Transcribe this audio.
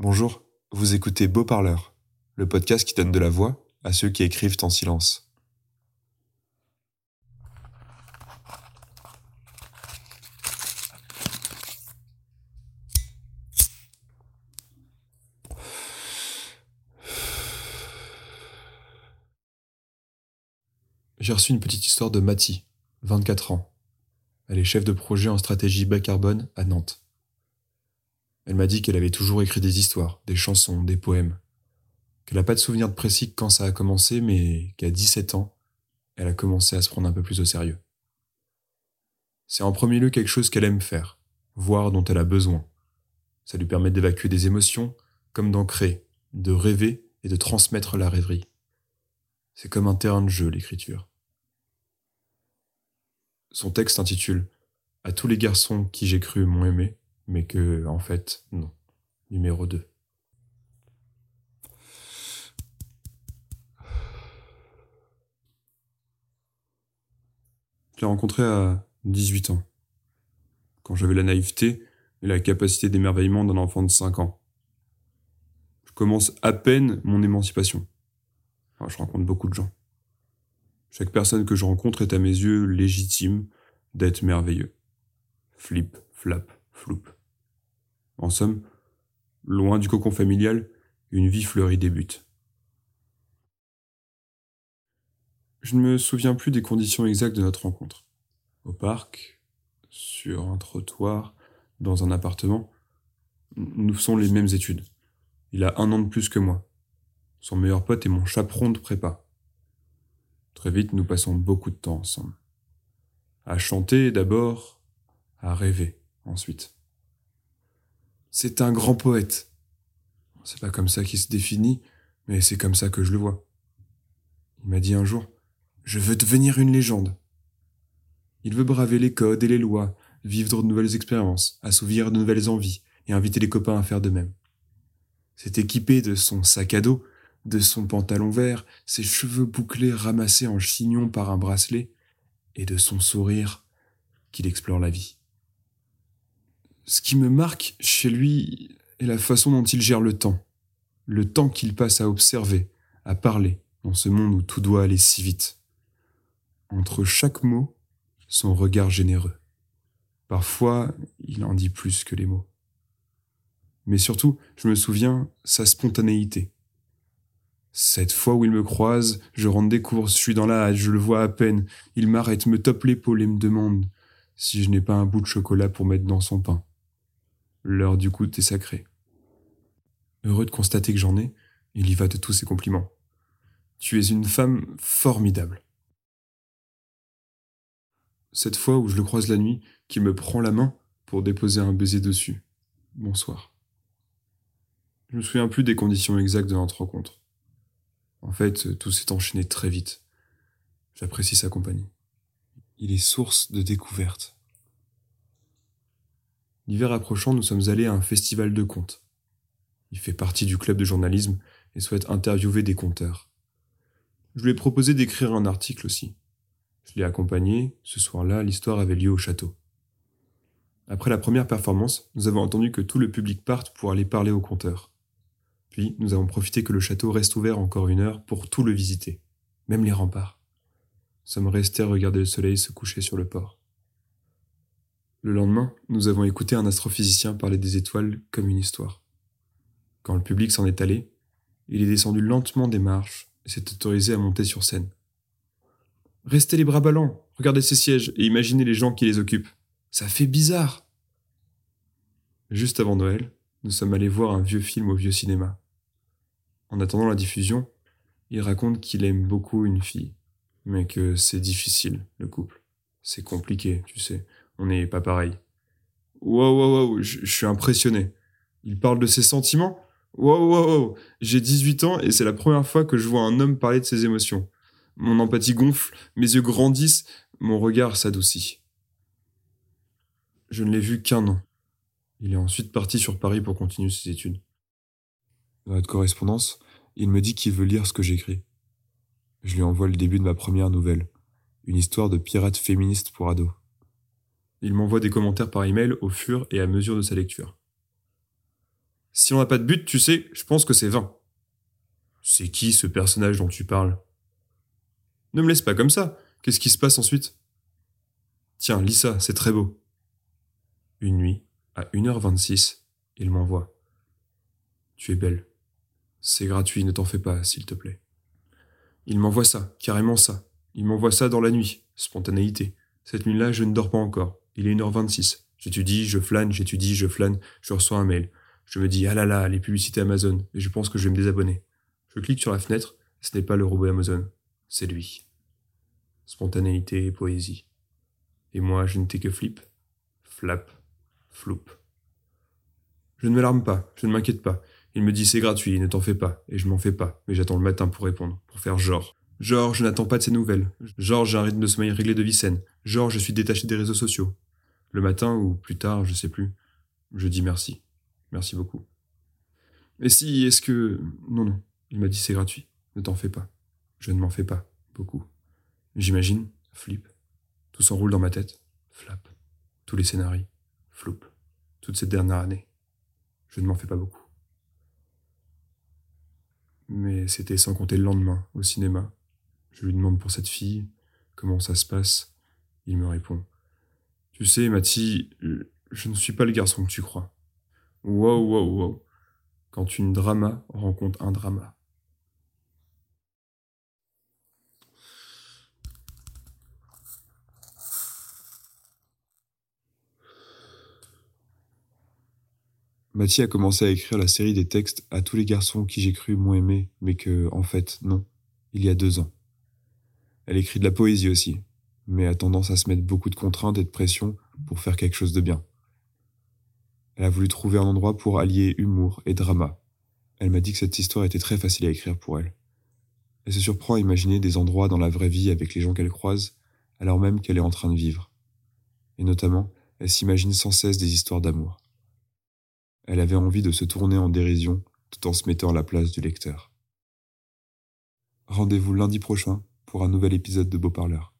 Bonjour, vous écoutez Beau Parleur, le podcast qui donne de la voix à ceux qui écrivent en silence. J'ai reçu une petite histoire de Mati, 24 ans. Elle est chef de projet en stratégie bas carbone à Nantes. Elle m'a dit qu'elle avait toujours écrit des histoires, des chansons, des poèmes. Qu'elle n'a pas de souvenir précis quand ça a commencé, mais qu'à 17 ans, elle a commencé à se prendre un peu plus au sérieux. C'est en premier lieu quelque chose qu'elle aime faire, voir dont elle a besoin. Ça lui permet d'évacuer des émotions, comme d'en créer, de rêver et de transmettre la rêverie. C'est comme un terrain de jeu, l'écriture. Son texte intitule À tous les garçons qui j'ai cru m'ont aimé, mais que, en fait, non. Numéro 2. Je l'ai rencontré à 18 ans, quand j'avais la naïveté et la capacité d'émerveillement d'un enfant de 5 ans. Je commence à peine mon émancipation. je rencontre beaucoup de gens. Chaque personne que je rencontre est à mes yeux légitime d'être merveilleux. Flip, flap, floup. En somme, loin du cocon familial, une vie fleurie débute. Je ne me souviens plus des conditions exactes de notre rencontre. Au parc, sur un trottoir, dans un appartement, nous faisons les mêmes études. Il a un an de plus que moi. Son meilleur pote est mon chaperon de prépa. Très vite, nous passons beaucoup de temps ensemble. À chanter d'abord, à rêver ensuite. C'est un grand poète. C'est pas comme ça qu'il se définit, mais c'est comme ça que je le vois. Il m'a dit un jour, je veux devenir une légende. Il veut braver les codes et les lois, vivre de nouvelles expériences, assouvir de nouvelles envies et inviter les copains à faire de même. C'est équipé de son sac à dos, de son pantalon vert, ses cheveux bouclés ramassés en chignon par un bracelet, et de son sourire qu'il explore la vie. Ce qui me marque chez lui est la façon dont il gère le temps, le temps qu'il passe à observer, à parler, dans ce monde où tout doit aller si vite entre chaque mot son regard généreux. Parfois, il en dit plus que les mots. Mais surtout, je me souviens, sa spontanéité. Cette fois où il me croise, je rentre des courses, je suis dans la hâte, je le vois à peine. Il m'arrête, me tope l'épaule et me demande si je n'ai pas un bout de chocolat pour mettre dans son pain. L'heure du goût est sacrée. Heureux de constater que j'en ai, il y va de tous ses compliments. Tu es une femme formidable cette fois où je le croise la nuit, qu'il me prend la main pour déposer un baiser dessus. Bonsoir. Je me souviens plus des conditions exactes de notre rencontre. En fait, tout s'est enchaîné très vite. J'apprécie sa compagnie. Il est source de découvertes. L'hiver approchant, nous sommes allés à un festival de contes. Il fait partie du club de journalisme et souhaite interviewer des conteurs. Je lui ai proposé d'écrire un article aussi. Je l'ai accompagné. Ce soir-là, l'histoire avait lieu au château. Après la première performance, nous avons entendu que tout le public parte pour aller parler au compteur. Puis, nous avons profité que le château reste ouvert encore une heure pour tout le visiter, même les remparts. Nous sommes restés à regarder le soleil se coucher sur le port. Le lendemain, nous avons écouté un astrophysicien parler des étoiles comme une histoire. Quand le public s'en est allé, il est descendu lentement des marches et s'est autorisé à monter sur scène. Restez les bras ballants, regardez ces sièges et imaginez les gens qui les occupent. Ça fait bizarre. Juste avant Noël, nous sommes allés voir un vieux film au vieux cinéma. En attendant la diffusion, il raconte qu'il aime beaucoup une fille, mais que c'est difficile, le couple. C'est compliqué, tu sais, on n'est pas pareil. Wow, wow, wow, je suis impressionné. Il parle de ses sentiments? Wow, wow, wow, j'ai 18 ans et c'est la première fois que je vois un homme parler de ses émotions. Mon empathie gonfle, mes yeux grandissent, mon regard s'adoucit. Je ne l'ai vu qu'un an. Il est ensuite parti sur Paris pour continuer ses études. Dans notre correspondance, il me dit qu'il veut lire ce que j'écris. Je lui envoie le début de ma première nouvelle, une histoire de pirate féministe pour ados. Il m'envoie des commentaires par email au fur et à mesure de sa lecture. Si on n'a pas de but, tu sais, je pense que c'est 20. C'est qui ce personnage dont tu parles? Ne me laisse pas comme ça. Qu'est-ce qui se passe ensuite? Tiens, lis ça, c'est très beau. Une nuit, à 1h26, il m'envoie. Tu es belle. C'est gratuit, ne t'en fais pas, s'il te plaît. Il m'envoie ça, carrément ça. Il m'envoie ça dans la nuit. Spontanéité. Cette nuit-là, je ne dors pas encore. Il est 1h26. J'étudie, je flâne, j'étudie, je flâne, je reçois un mail. Je me dis, ah là là, les publicités Amazon, et je pense que je vais me désabonner. Je clique sur la fenêtre, ce n'est pas le robot Amazon, c'est lui. Spontanéité et poésie. Et moi, je n'étais que flip, flap, floup. Je ne m'alarme pas, je ne m'inquiète pas. Il me dit c'est gratuit, ne t'en fais pas, et je m'en fais pas, mais j'attends le matin pour répondre, pour faire genre. Genre, je n'attends pas de ses nouvelles. Genre, j'ai un rythme de sommeil réglé de vie saine. Genre, je suis détaché des réseaux sociaux. Le matin ou plus tard, je sais plus. Je dis merci. Merci beaucoup. Et si, est-ce que... Non, non. Il m'a dit c'est gratuit. Ne t'en fais pas. Je ne m'en fais pas. Beaucoup. J'imagine. Flip. Tout s'enroule dans ma tête. Flap. Tous les scénarios. Floup. Toute cette dernière année. Je ne m'en fais pas beaucoup. Mais c'était sans compter le lendemain, au cinéma. Je lui demande pour cette fille, comment ça se passe? Il me répond. Tu sais, Mathie, je ne suis pas le garçon que tu crois. Wow, wow, wow. Quand une drama rencontre un drama. Mathie a commencé à écrire la série des textes à tous les garçons qui j'ai cru m'ont aimé, mais que, en fait, non, il y a deux ans. Elle écrit de la poésie aussi, mais a tendance à se mettre beaucoup de contraintes et de pression pour faire quelque chose de bien. Elle a voulu trouver un endroit pour allier humour et drama. Elle m'a dit que cette histoire était très facile à écrire pour elle. Elle se surprend à imaginer des endroits dans la vraie vie avec les gens qu'elle croise, alors même qu'elle est en train de vivre. Et notamment, elle s'imagine sans cesse des histoires d'amour. Elle avait envie de se tourner en dérision tout en se mettant à la place du lecteur. Rendez-vous lundi prochain pour un nouvel épisode de Beau Parleur.